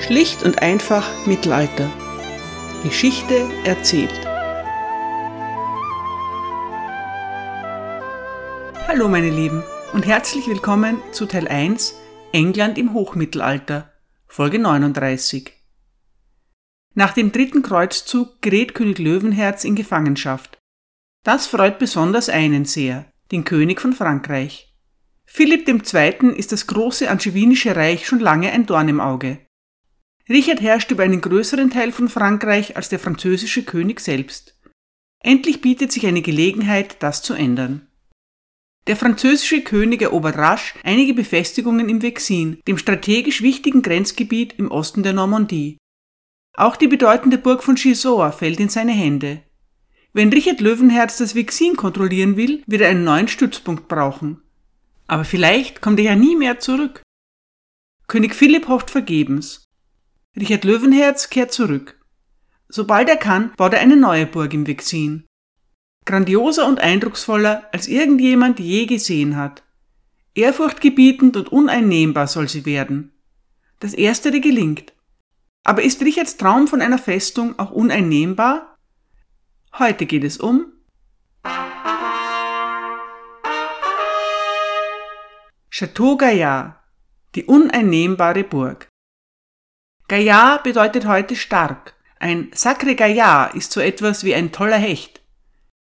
Schlicht und einfach Mittelalter. Geschichte erzählt. Hallo meine Lieben und herzlich willkommen zu Teil 1 England im Hochmittelalter, Folge 39. Nach dem dritten Kreuzzug gerät König Löwenherz in Gefangenschaft. Das freut besonders einen sehr, den König von Frankreich. Philipp II. ist das große angevinische Reich schon lange ein Dorn im Auge. Richard herrscht über einen größeren Teil von Frankreich als der französische König selbst. Endlich bietet sich eine Gelegenheit, das zu ändern. Der französische König erobert rasch einige Befestigungen im Vexin, dem strategisch wichtigen Grenzgebiet im Osten der Normandie. Auch die bedeutende Burg von Gisors fällt in seine Hände. Wenn Richard Löwenherz das Vexin kontrollieren will, wird er einen neuen Stützpunkt brauchen. Aber vielleicht kommt er ja nie mehr zurück. König Philipp hofft vergebens. Richard Löwenherz kehrt zurück. Sobald er kann, baut er eine neue Burg im Vexin. Grandioser und eindrucksvoller, als irgendjemand je gesehen hat. Ehrfurchtgebietend und uneinnehmbar soll sie werden. Das erstere gelingt. Aber ist Richards Traum von einer Festung auch uneinnehmbar? Heute geht es um Chateau Gaillard, die uneinnehmbare Burg. Gaillard bedeutet heute stark. Ein Sacré Gaillard ist so etwas wie ein toller Hecht.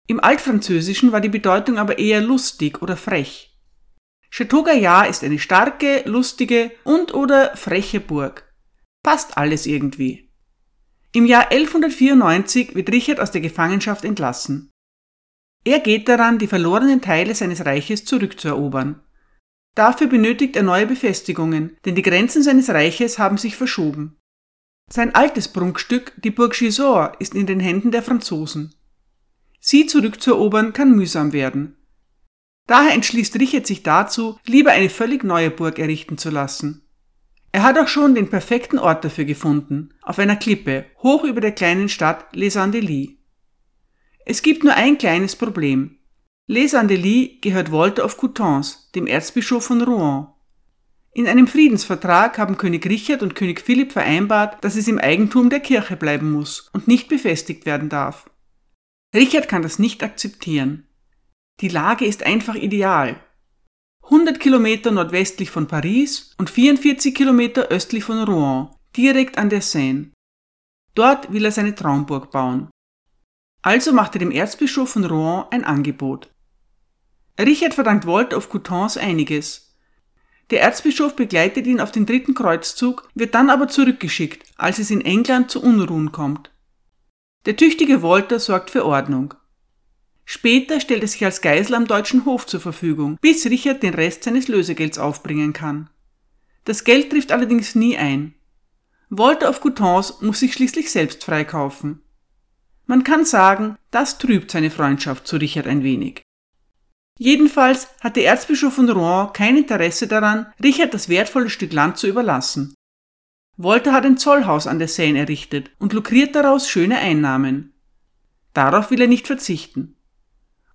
Im Altfranzösischen war die Bedeutung aber eher lustig oder frech. Chateau Gaillard ist eine starke, lustige und oder freche Burg. Passt alles irgendwie. Im Jahr 1194 wird Richard aus der Gefangenschaft entlassen. Er geht daran, die verlorenen Teile seines Reiches zurückzuerobern. Dafür benötigt er neue Befestigungen, denn die Grenzen seines Reiches haben sich verschoben. Sein altes Prunkstück, die Burg Gisors, ist in den Händen der Franzosen. Sie zurückzuerobern kann mühsam werden. Daher entschließt Richard sich dazu, lieber eine völlig neue Burg errichten zu lassen. Er hat auch schon den perfekten Ort dafür gefunden, auf einer Klippe, hoch über der kleinen Stadt Les Andelys. Es gibt nur ein kleines Problem. Les Andelys gehört Walter of Coutances, dem Erzbischof von Rouen. In einem Friedensvertrag haben König Richard und König Philipp vereinbart, dass es im Eigentum der Kirche bleiben muss und nicht befestigt werden darf. Richard kann das nicht akzeptieren. Die Lage ist einfach ideal. 100 Kilometer nordwestlich von Paris und 44 Kilometer östlich von Rouen, direkt an der Seine. Dort will er seine Traumburg bauen. Also macht er dem Erzbischof von Rouen ein Angebot. Richard verdankt Walter of Coutances einiges. Der Erzbischof begleitet ihn auf den dritten Kreuzzug, wird dann aber zurückgeschickt, als es in England zu Unruhen kommt. Der tüchtige Walter sorgt für Ordnung. Später stellt er sich als Geisel am deutschen Hof zur Verfügung, bis Richard den Rest seines Lösegelds aufbringen kann. Das Geld trifft allerdings nie ein. Walter of Coutances muss sich schließlich selbst freikaufen. Man kann sagen, das trübt seine Freundschaft zu Richard ein wenig. Jedenfalls hat der Erzbischof von Rouen kein Interesse daran, Richard das wertvolle Stück Land zu überlassen. Walter hat ein Zollhaus an der Seine errichtet und lukriert daraus schöne Einnahmen. Darauf will er nicht verzichten.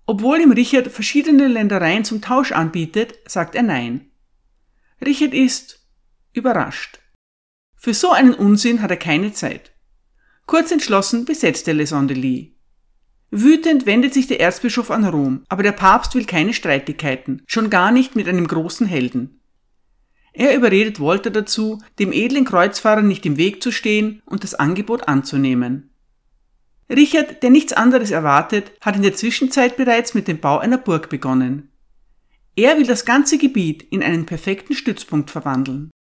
Obwohl ihm Richard verschiedene Ländereien zum Tausch anbietet, sagt er nein. Richard ist überrascht. Für so einen Unsinn hat er keine Zeit. Kurz entschlossen besetzt er Les Andelys. Wütend wendet sich der Erzbischof an Rom, aber der Papst will keine Streitigkeiten, schon gar nicht mit einem großen Helden. Er überredet Walter dazu, dem edlen Kreuzfahrer nicht im Weg zu stehen und das Angebot anzunehmen. Richard, der nichts anderes erwartet, hat in der Zwischenzeit bereits mit dem Bau einer Burg begonnen. Er will das ganze Gebiet in einen perfekten Stützpunkt verwandeln.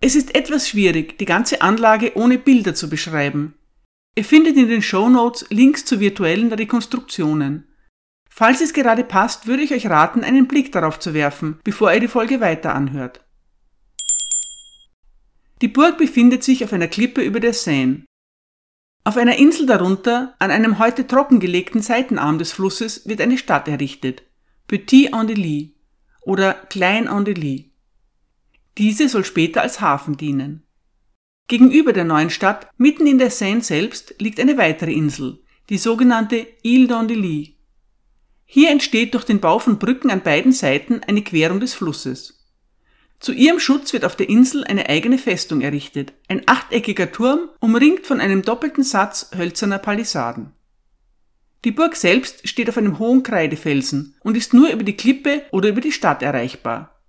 Es ist etwas schwierig, die ganze Anlage ohne Bilder zu beschreiben, Ihr findet in den Show Notes Links zu virtuellen Rekonstruktionen. Falls es gerade passt, würde ich euch raten, einen Blick darauf zu werfen, bevor ihr die Folge weiter anhört. Die Burg befindet sich auf einer Klippe über der Seine. Auf einer Insel darunter, an einem heute trockengelegten Seitenarm des Flusses, wird eine Stadt errichtet, Petit Andely oder Klein Andely. Diese soll später als Hafen dienen. Gegenüber der neuen Stadt, mitten in der Seine selbst, liegt eine weitere Insel, die sogenannte Ile d'Andely. Hier entsteht durch den Bau von Brücken an beiden Seiten eine Querung des Flusses. Zu ihrem Schutz wird auf der Insel eine eigene Festung errichtet, ein achteckiger Turm, umringt von einem doppelten Satz hölzerner Palisaden. Die Burg selbst steht auf einem hohen Kreidefelsen und ist nur über die Klippe oder über die Stadt erreichbar.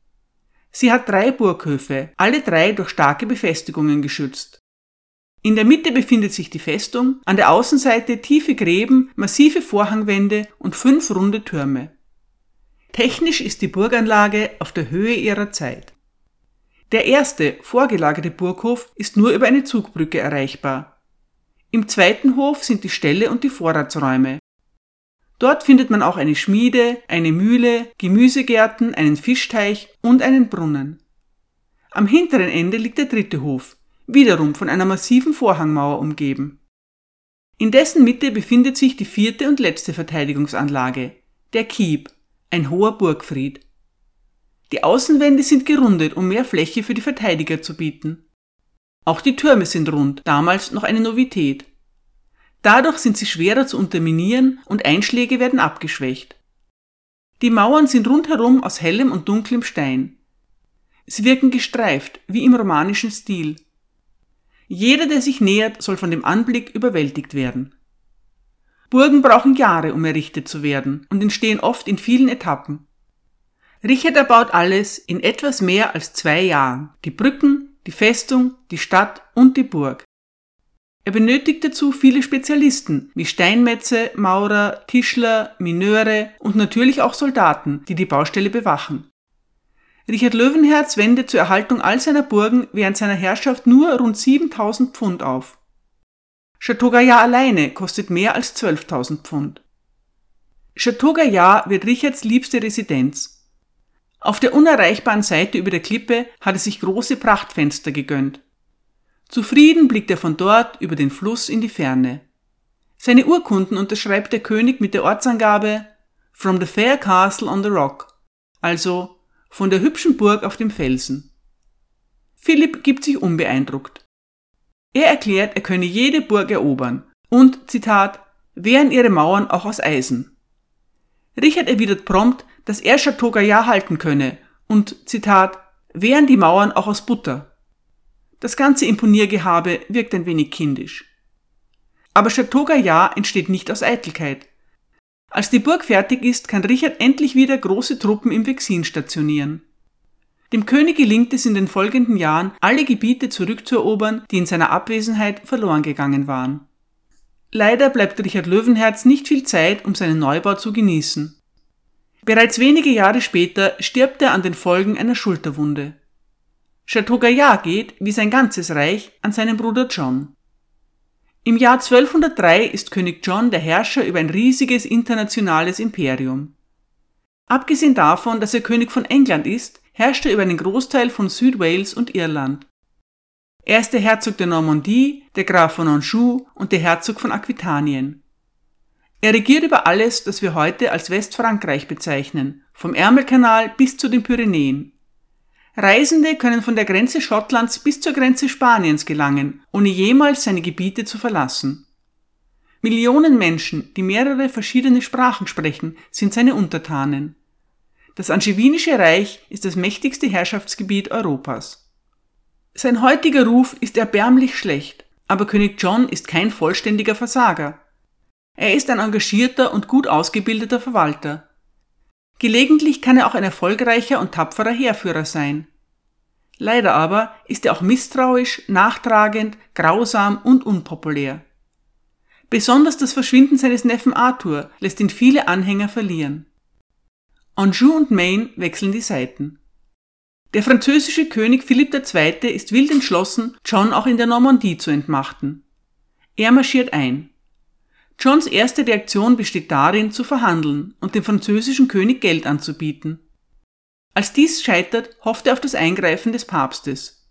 Sie hat drei Burghöfe, alle drei durch starke Befestigungen geschützt. In der Mitte befindet sich die Festung, an der Außenseite tiefe Gräben, massive Vorhangwände und fünf runde Türme. Technisch ist die Burganlage auf der Höhe ihrer Zeit. Der erste, vorgelagerte Burghof ist nur über eine Zugbrücke erreichbar. Im zweiten Hof sind die Ställe und die Vorratsräume. Dort findet man auch eine Schmiede, eine Mühle, Gemüsegärten, einen Fischteich und einen Brunnen. Am hinteren Ende liegt der dritte Hof, wiederum von einer massiven Vorhangmauer umgeben. In dessen Mitte befindet sich die vierte und letzte Verteidigungsanlage, der Kieb, ein hoher Burgfried. Die Außenwände sind gerundet, um mehr Fläche für die Verteidiger zu bieten. Auch die Türme sind rund, damals noch eine Novität. Dadurch sind sie schwerer zu unterminieren und Einschläge werden abgeschwächt. Die Mauern sind rundherum aus hellem und dunklem Stein. Sie wirken gestreift, wie im romanischen Stil. Jeder, der sich nähert, soll von dem Anblick überwältigt werden. Burgen brauchen Jahre, um errichtet zu werden und entstehen oft in vielen Etappen. Richard erbaut alles in etwas mehr als zwei Jahren. Die Brücken, die Festung, die Stadt und die Burg. Er benötigt dazu viele Spezialisten wie Steinmetze, Maurer, Tischler, Mineure und natürlich auch Soldaten, die die Baustelle bewachen. Richard Löwenherz wendet zur Erhaltung all seiner Burgen während seiner Herrschaft nur rund 7000 Pfund auf. Chateau Gaillard alleine kostet mehr als 12.000 Pfund. Chateau Gaillard wird Richards liebste Residenz auf der unerreichbaren Seite über der Klippe hat er sich große Prachtfenster gegönnt. Zufrieden blickt er von dort über den Fluss in die Ferne. Seine Urkunden unterschreibt der König mit der Ortsangabe From the Fair Castle on the Rock, also von der hübschen Burg auf dem Felsen. Philipp gibt sich unbeeindruckt. Er erklärt, er könne jede Burg erobern und, Zitat, wären ihre Mauern auch aus Eisen. Richard erwidert prompt, dass er Chateau Gaillard halten könne und, Zitat, wären die Mauern auch aus Butter. Das ganze Imponiergehabe wirkt ein wenig kindisch. Aber Chateau Gaillard entsteht nicht aus Eitelkeit. Als die Burg fertig ist, kann Richard endlich wieder große Truppen im Vexin stationieren. Dem König gelingt es in den folgenden Jahren, alle Gebiete zurückzuerobern, die in seiner Abwesenheit verloren gegangen waren. Leider bleibt Richard Löwenherz nicht viel Zeit, um seinen Neubau zu genießen. Bereits wenige Jahre später stirbt er an den Folgen einer Schulterwunde. Chateau Gaillard geht, wie sein ganzes Reich, an seinen Bruder John. Im Jahr 1203 ist König John der Herrscher über ein riesiges internationales Imperium. Abgesehen davon, dass er König von England ist, herrscht er über einen Großteil von Südwales und Irland. Er ist der Herzog der Normandie, der Graf von Anjou und der Herzog von Aquitanien. Er regiert über alles, das wir heute als Westfrankreich bezeichnen, vom Ärmelkanal bis zu den Pyrenäen. Reisende können von der Grenze Schottlands bis zur Grenze Spaniens gelangen, ohne jemals seine Gebiete zu verlassen. Millionen Menschen, die mehrere verschiedene Sprachen sprechen, sind seine Untertanen. Das Angevinische Reich ist das mächtigste Herrschaftsgebiet Europas. Sein heutiger Ruf ist erbärmlich schlecht, aber König John ist kein vollständiger Versager. Er ist ein engagierter und gut ausgebildeter Verwalter. Gelegentlich kann er auch ein erfolgreicher und tapferer Heerführer sein. Leider aber ist er auch misstrauisch, nachtragend, grausam und unpopulär. Besonders das Verschwinden seines Neffen Arthur lässt ihn viele Anhänger verlieren. Anjou und Maine wechseln die Seiten. Der französische König Philipp II. ist wild entschlossen, John auch in der Normandie zu entmachten. Er marschiert ein. Johns erste Reaktion besteht darin, zu verhandeln und dem französischen König Geld anzubieten. Als dies scheitert, hofft er auf das Eingreifen des Papstes.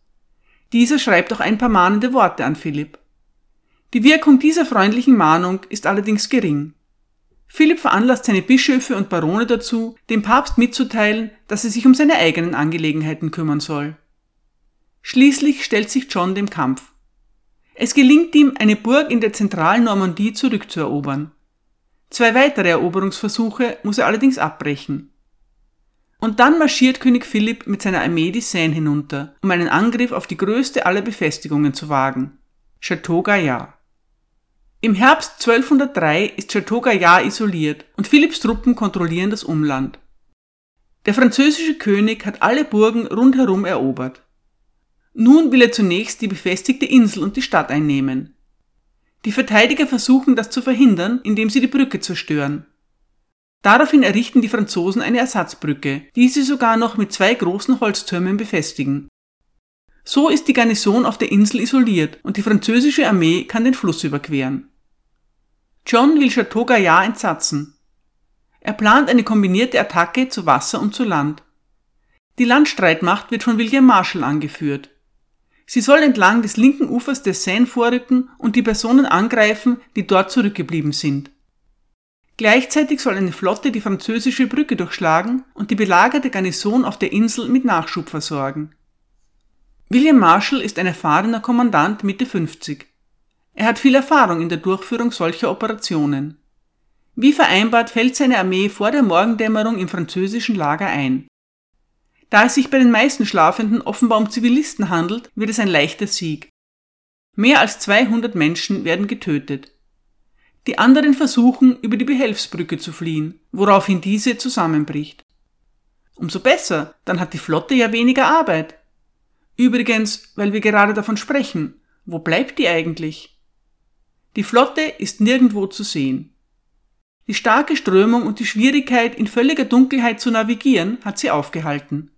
Dieser schreibt auch ein paar mahnende Worte an Philipp. Die Wirkung dieser freundlichen Mahnung ist allerdings gering. Philipp veranlasst seine Bischöfe und Barone dazu, dem Papst mitzuteilen, dass er sich um seine eigenen Angelegenheiten kümmern soll. Schließlich stellt sich John dem Kampf. Es gelingt ihm, eine Burg in der zentralen Normandie zurückzuerobern. Zwei weitere Eroberungsversuche muss er allerdings abbrechen. Und dann marschiert König Philipp mit seiner Armee die Seine hinunter, um einen Angriff auf die größte aller Befestigungen zu wagen, Chateau Gaillard. Im Herbst 1203 ist Chateau Gaillard isoliert und Philipps Truppen kontrollieren das Umland. Der französische König hat alle Burgen rundherum erobert. Nun will er zunächst die befestigte Insel und die Stadt einnehmen. Die Verteidiger versuchen das zu verhindern, indem sie die Brücke zerstören. Daraufhin errichten die Franzosen eine Ersatzbrücke, die sie sogar noch mit zwei großen Holztürmen befestigen. So ist die Garnison auf der Insel isoliert und die französische Armee kann den Fluss überqueren. John will Chateau Gaillard entsatzen. Er plant eine kombinierte Attacke zu Wasser und zu Land. Die Landstreitmacht wird von William Marshall angeführt. Sie soll entlang des linken Ufers des Seine vorrücken und die Personen angreifen, die dort zurückgeblieben sind. Gleichzeitig soll eine Flotte die französische Brücke durchschlagen und die belagerte Garnison auf der Insel mit Nachschub versorgen. William Marshall ist ein erfahrener Kommandant Mitte 50. Er hat viel Erfahrung in der Durchführung solcher Operationen. Wie vereinbart fällt seine Armee vor der Morgendämmerung im französischen Lager ein. Da es sich bei den meisten Schlafenden offenbar um Zivilisten handelt, wird es ein leichter Sieg. Mehr als 200 Menschen werden getötet. Die anderen versuchen, über die Behelfsbrücke zu fliehen, woraufhin diese zusammenbricht. Umso besser, dann hat die Flotte ja weniger Arbeit. Übrigens, weil wir gerade davon sprechen, wo bleibt die eigentlich? Die Flotte ist nirgendwo zu sehen. Die starke Strömung und die Schwierigkeit, in völliger Dunkelheit zu navigieren, hat sie aufgehalten.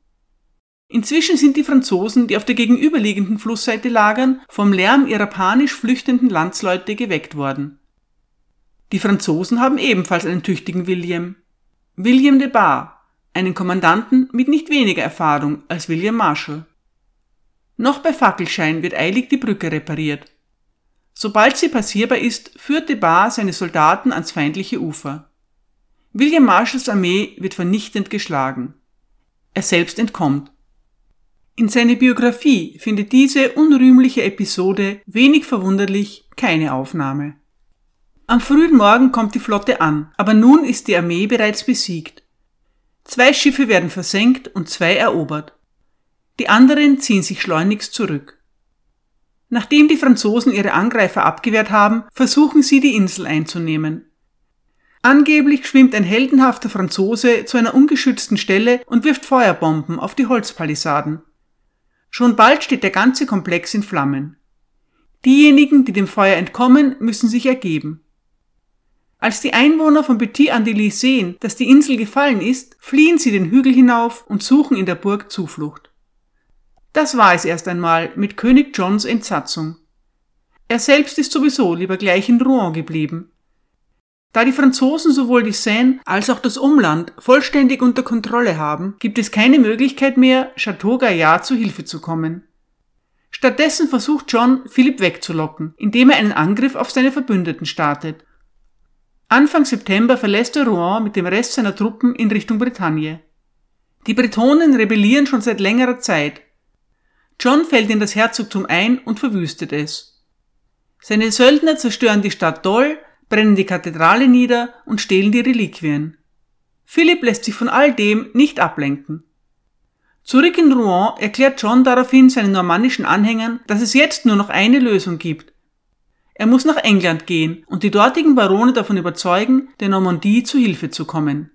Inzwischen sind die Franzosen, die auf der gegenüberliegenden Flussseite lagern, vom Lärm ihrer panisch flüchtenden Landsleute geweckt worden. Die Franzosen haben ebenfalls einen tüchtigen William. William de Bar, einen Kommandanten mit nicht weniger Erfahrung als William Marshall. Noch bei Fackelschein wird eilig die Brücke repariert. Sobald sie passierbar ist, führt de Bar seine Soldaten ans feindliche Ufer. William Marshalls Armee wird vernichtend geschlagen. Er selbst entkommt. In seiner Biografie findet diese unrühmliche Episode wenig verwunderlich keine Aufnahme. Am frühen Morgen kommt die Flotte an, aber nun ist die Armee bereits besiegt. Zwei Schiffe werden versenkt und zwei erobert. Die anderen ziehen sich schleunigst zurück. Nachdem die Franzosen ihre Angreifer abgewehrt haben, versuchen sie die Insel einzunehmen. Angeblich schwimmt ein heldenhafter Franzose zu einer ungeschützten Stelle und wirft Feuerbomben auf die Holzpalisaden. Schon bald steht der ganze Komplex in Flammen. Diejenigen, die dem Feuer entkommen, müssen sich ergeben. Als die Einwohner von Petit Andilly sehen, dass die Insel gefallen ist, fliehen sie den Hügel hinauf und suchen in der Burg Zuflucht. Das war es erst einmal mit König Johns Entsatzung. Er selbst ist sowieso lieber gleich in Rouen geblieben. Da die Franzosen sowohl die Seine als auch das Umland vollständig unter Kontrolle haben, gibt es keine Möglichkeit mehr, Chateau Gaillard zu Hilfe zu kommen. Stattdessen versucht John, Philipp wegzulocken, indem er einen Angriff auf seine Verbündeten startet. Anfang September verlässt er Rouen mit dem Rest seiner Truppen in Richtung Bretagne. Die Bretonen rebellieren schon seit längerer Zeit John fällt in das Herzogtum ein und verwüstet es. Seine Söldner zerstören die Stadt Dol, brennen die Kathedrale nieder und stehlen die Reliquien. Philipp lässt sich von all dem nicht ablenken. Zurück in Rouen erklärt John daraufhin seinen normannischen Anhängern, dass es jetzt nur noch eine Lösung gibt. Er muss nach England gehen und die dortigen Barone davon überzeugen, der Normandie zu Hilfe zu kommen.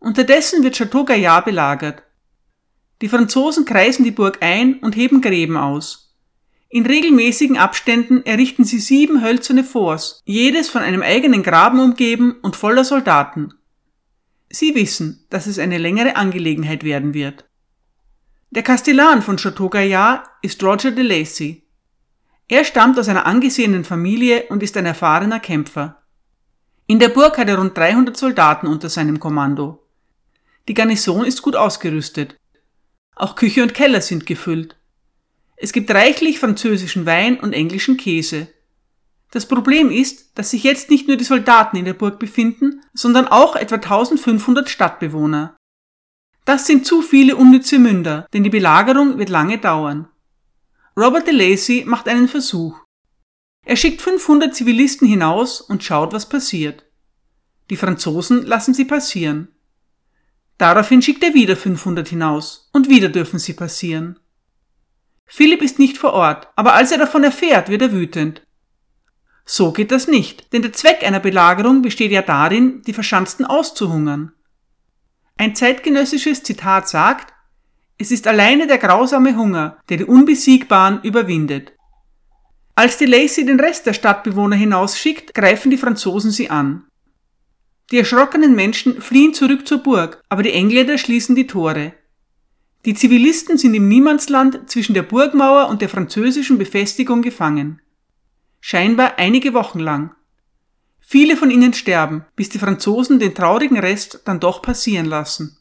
Unterdessen wird Chateau Gaillard belagert. Die Franzosen kreisen die Burg ein und heben Gräben aus. In regelmäßigen Abständen errichten sie sieben hölzerne Forts, jedes von einem eigenen Graben umgeben und voller Soldaten. Sie wissen, dass es eine längere Angelegenheit werden wird. Der Kastellan von Chateau Gaillard ist Roger de Lacy. Er stammt aus einer angesehenen Familie und ist ein erfahrener Kämpfer. In der Burg hat er rund 300 Soldaten unter seinem Kommando. Die Garnison ist gut ausgerüstet. Auch Küche und Keller sind gefüllt. Es gibt reichlich französischen Wein und englischen Käse. Das Problem ist, dass sich jetzt nicht nur die Soldaten in der Burg befinden, sondern auch etwa 1500 Stadtbewohner. Das sind zu viele unnütze Münder, denn die Belagerung wird lange dauern. Robert de Lacy macht einen Versuch. Er schickt 500 Zivilisten hinaus und schaut, was passiert. Die Franzosen lassen sie passieren. Daraufhin schickt er wieder 500 hinaus und wieder dürfen sie passieren. Philipp ist nicht vor Ort, aber als er davon erfährt, wird er wütend. So geht das nicht, denn der Zweck einer Belagerung besteht ja darin, die Verschanzten auszuhungern. Ein zeitgenössisches Zitat sagt, es ist alleine der grausame Hunger, der die Unbesiegbaren überwindet. Als die Lacey den Rest der Stadtbewohner hinausschickt, greifen die Franzosen sie an. Die erschrockenen Menschen fliehen zurück zur Burg, aber die Engländer schließen die Tore. Die Zivilisten sind im Niemandsland zwischen der Burgmauer und der französischen Befestigung gefangen scheinbar einige Wochen lang. Viele von ihnen sterben, bis die Franzosen den traurigen Rest dann doch passieren lassen.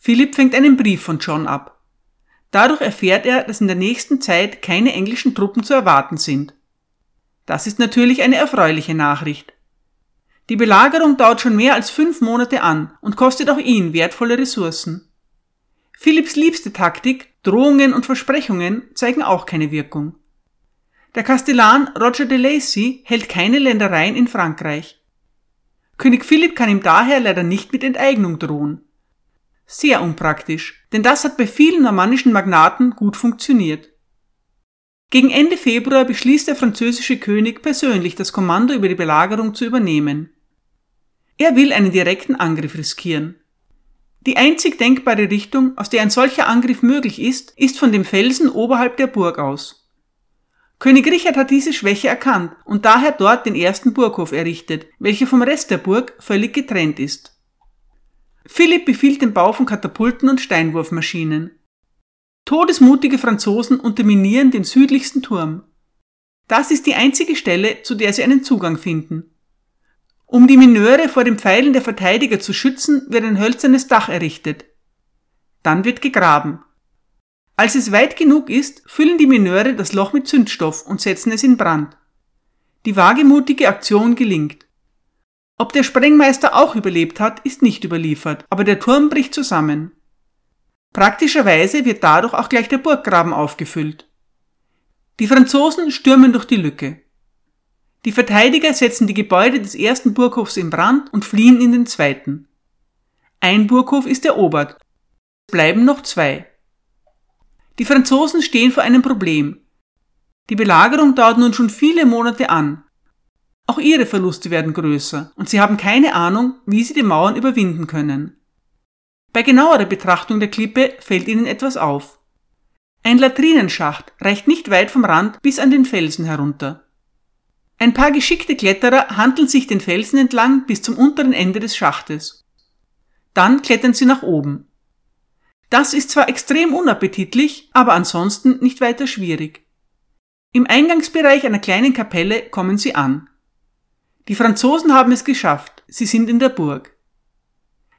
Philipp fängt einen Brief von John ab. Dadurch erfährt er, dass in der nächsten Zeit keine englischen Truppen zu erwarten sind. Das ist natürlich eine erfreuliche Nachricht. Die Belagerung dauert schon mehr als fünf Monate an und kostet auch ihn wertvolle Ressourcen. Philipps liebste Taktik, Drohungen und Versprechungen zeigen auch keine Wirkung. Der Kastellan Roger de Lacy hält keine Ländereien in Frankreich. König Philipp kann ihm daher leider nicht mit Enteignung drohen. Sehr unpraktisch, denn das hat bei vielen normannischen Magnaten gut funktioniert. Gegen Ende Februar beschließt der französische König persönlich das Kommando über die Belagerung zu übernehmen. Er will einen direkten Angriff riskieren. Die einzig denkbare Richtung, aus der ein solcher Angriff möglich ist, ist von dem Felsen oberhalb der Burg aus. König Richard hat diese Schwäche erkannt und daher dort den ersten Burghof errichtet, welcher vom Rest der Burg völlig getrennt ist. Philipp befiehlt den Bau von Katapulten und Steinwurfmaschinen. Todesmutige Franzosen unterminieren den südlichsten Turm. Das ist die einzige Stelle, zu der sie einen Zugang finden. Um die Mineure vor den Pfeilen der Verteidiger zu schützen, wird ein hölzernes Dach errichtet. Dann wird gegraben. Als es weit genug ist, füllen die Mineure das Loch mit Zündstoff und setzen es in Brand. Die wagemutige Aktion gelingt. Ob der Sprengmeister auch überlebt hat, ist nicht überliefert, aber der Turm bricht zusammen. Praktischerweise wird dadurch auch gleich der Burggraben aufgefüllt. Die Franzosen stürmen durch die Lücke. Die Verteidiger setzen die Gebäude des ersten Burghofs in Brand und fliehen in den zweiten. Ein Burghof ist erobert. Es bleiben noch zwei. Die Franzosen stehen vor einem Problem. Die Belagerung dauert nun schon viele Monate an. Auch ihre Verluste werden größer und sie haben keine Ahnung, wie sie die Mauern überwinden können. Bei genauerer Betrachtung der Klippe fällt ihnen etwas auf. Ein Latrinenschacht reicht nicht weit vom Rand bis an den Felsen herunter. Ein paar geschickte Kletterer handeln sich den Felsen entlang bis zum unteren Ende des Schachtes. Dann klettern sie nach oben. Das ist zwar extrem unappetitlich, aber ansonsten nicht weiter schwierig. Im Eingangsbereich einer kleinen Kapelle kommen sie an. Die Franzosen haben es geschafft, sie sind in der Burg.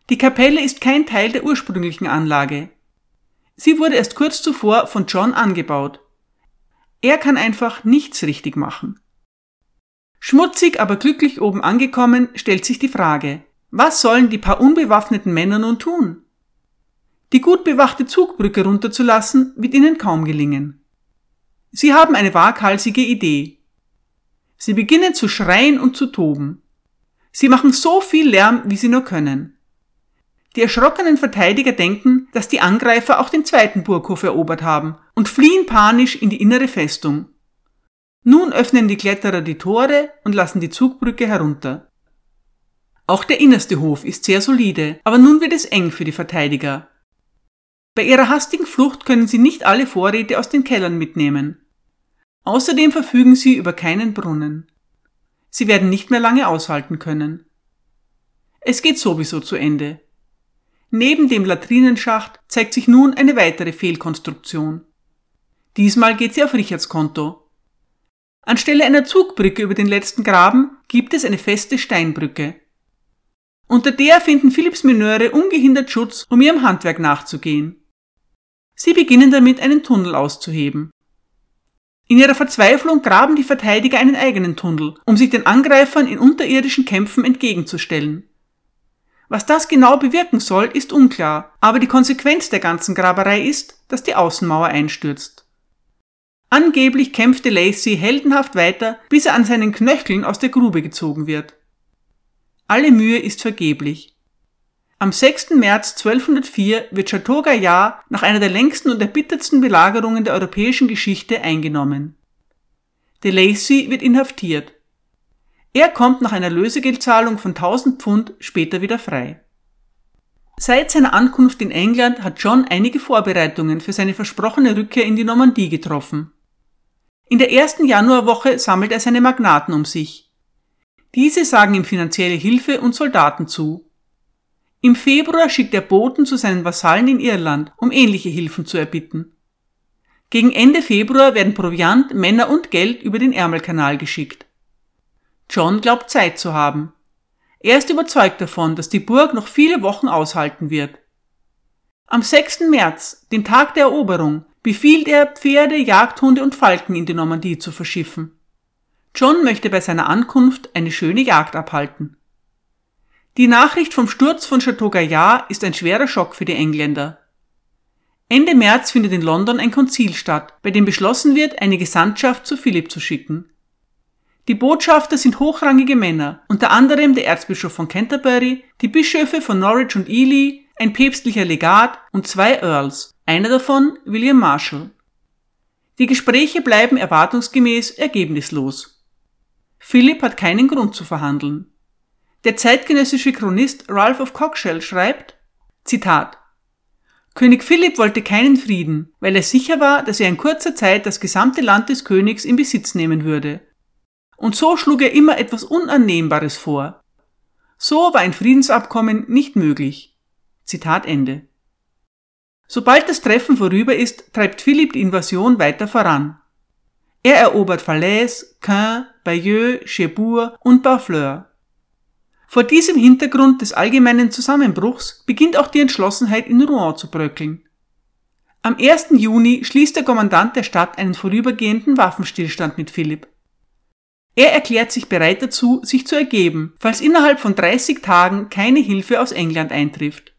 Die Kapelle ist kein Teil der ursprünglichen Anlage. Sie wurde erst kurz zuvor von John angebaut. Er kann einfach nichts richtig machen. Schmutzig, aber glücklich oben angekommen, stellt sich die Frage, was sollen die paar unbewaffneten Männer nun tun? Die gut bewachte Zugbrücke runterzulassen, wird ihnen kaum gelingen. Sie haben eine waghalsige Idee. Sie beginnen zu schreien und zu toben. Sie machen so viel Lärm, wie sie nur können. Die erschrockenen Verteidiger denken, dass die Angreifer auch den zweiten Burghof erobert haben und fliehen panisch in die innere Festung. Nun öffnen die Kletterer die Tore und lassen die Zugbrücke herunter. Auch der innerste Hof ist sehr solide, aber nun wird es eng für die Verteidiger. Bei ihrer hastigen Flucht können sie nicht alle Vorräte aus den Kellern mitnehmen. Außerdem verfügen sie über keinen Brunnen. Sie werden nicht mehr lange aushalten können. Es geht sowieso zu Ende. Neben dem Latrinenschacht zeigt sich nun eine weitere Fehlkonstruktion. Diesmal geht sie auf Richards Konto. Anstelle einer Zugbrücke über den letzten Graben gibt es eine feste Steinbrücke. Unter der finden Philipps Mineure ungehindert Schutz, um ihrem Handwerk nachzugehen. Sie beginnen damit, einen Tunnel auszuheben. In ihrer Verzweiflung graben die Verteidiger einen eigenen Tunnel, um sich den Angreifern in unterirdischen Kämpfen entgegenzustellen. Was das genau bewirken soll, ist unklar, aber die Konsequenz der ganzen Graberei ist, dass die Außenmauer einstürzt. Angeblich kämpfte Lacey heldenhaft weiter, bis er an seinen Knöcheln aus der Grube gezogen wird. Alle Mühe ist vergeblich. Am 6. März 1204 wird Chateau Gaillard nach einer der längsten und erbittertsten Belagerungen der europäischen Geschichte eingenommen. De Lacy wird inhaftiert. Er kommt nach einer Lösegeldzahlung von 1000 Pfund später wieder frei. Seit seiner Ankunft in England hat John einige Vorbereitungen für seine versprochene Rückkehr in die Normandie getroffen. In der ersten Januarwoche sammelt er seine Magnaten um sich. Diese sagen ihm finanzielle Hilfe und Soldaten zu. Im Februar schickt er Boten zu seinen Vasallen in Irland, um ähnliche Hilfen zu erbitten. Gegen Ende Februar werden Proviant, Männer und Geld über den Ärmelkanal geschickt. John glaubt Zeit zu haben. Er ist überzeugt davon, dass die Burg noch viele Wochen aushalten wird. Am 6. März, dem Tag der Eroberung, befiehlt er, Pferde, Jagdhunde und Falken in die Normandie zu verschiffen. John möchte bei seiner Ankunft eine schöne Jagd abhalten. Die Nachricht vom Sturz von Chateau Gaillard ist ein schwerer Schock für die Engländer. Ende März findet in London ein Konzil statt, bei dem beschlossen wird, eine Gesandtschaft zu Philipp zu schicken. Die Botschafter sind hochrangige Männer, unter anderem der Erzbischof von Canterbury, die Bischöfe von Norwich und Ely, ein päpstlicher Legat und zwei Earls, einer davon William Marshall. Die Gespräche bleiben erwartungsgemäß ergebnislos. Philipp hat keinen Grund zu verhandeln. Der zeitgenössische Chronist Ralph of Cockshell schreibt, Zitat, König Philipp wollte keinen Frieden, weil er sicher war, dass er in kurzer Zeit das gesamte Land des Königs in Besitz nehmen würde. Und so schlug er immer etwas Unannehmbares vor. So war ein Friedensabkommen nicht möglich. Zitat Ende. Sobald das Treffen vorüber ist, treibt Philipp die Invasion weiter voran. Er erobert Falaise, Caen, Bayeux, Cherbourg und Barfleur. Vor diesem Hintergrund des allgemeinen Zusammenbruchs beginnt auch die Entschlossenheit in Rouen zu bröckeln. Am 1. Juni schließt der Kommandant der Stadt einen vorübergehenden Waffenstillstand mit Philipp. Er erklärt sich bereit dazu, sich zu ergeben, falls innerhalb von 30 Tagen keine Hilfe aus England eintrifft.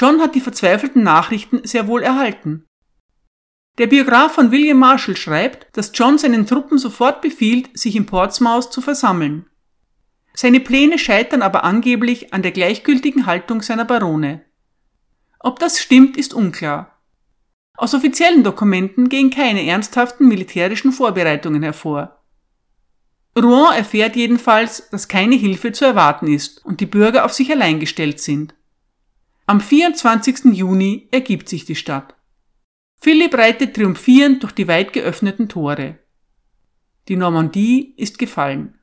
John hat die verzweifelten Nachrichten sehr wohl erhalten. Der Biograf von William Marshall schreibt, dass John seinen Truppen sofort befiehlt, sich in Portsmouth zu versammeln. Seine Pläne scheitern aber angeblich an der gleichgültigen Haltung seiner Barone. Ob das stimmt, ist unklar. Aus offiziellen Dokumenten gehen keine ernsthaften militärischen Vorbereitungen hervor. Rouen erfährt jedenfalls, dass keine Hilfe zu erwarten ist und die Bürger auf sich allein gestellt sind. Am 24. Juni ergibt sich die Stadt. Philipp reitet triumphierend durch die weit geöffneten Tore. Die Normandie ist gefallen.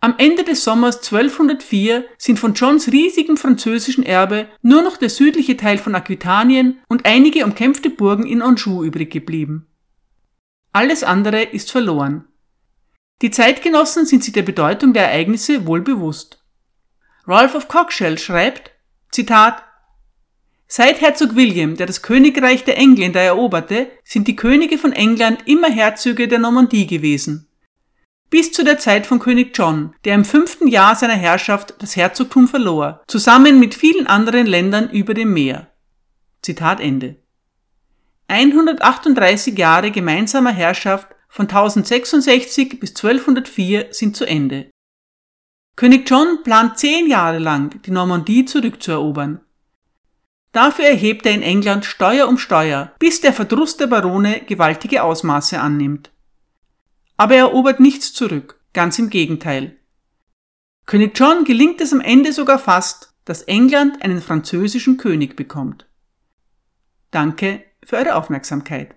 Am Ende des Sommers 1204 sind von Johns riesigem französischen Erbe nur noch der südliche Teil von Aquitanien und einige umkämpfte Burgen in Anjou übrig geblieben. Alles andere ist verloren. Die Zeitgenossen sind sich der Bedeutung der Ereignisse wohl bewusst. Ralph of Cockshell schreibt, Zitat, Seit Herzog William, der das Königreich der Engländer eroberte, sind die Könige von England immer Herzöge der Normandie gewesen bis zu der Zeit von König John, der im fünften Jahr seiner Herrschaft das Herzogtum verlor, zusammen mit vielen anderen Ländern über dem Meer. Zitat Ende. 138 Jahre gemeinsamer Herrschaft von 1066 bis 1204 sind zu Ende. König John plant zehn Jahre lang, die Normandie zurückzuerobern. Dafür erhebt er in England Steuer um Steuer, bis der Verdruss der Barone gewaltige Ausmaße annimmt. Aber er erobert nichts zurück, ganz im Gegenteil. König John gelingt es am Ende sogar fast, dass England einen französischen König bekommt. Danke für eure Aufmerksamkeit.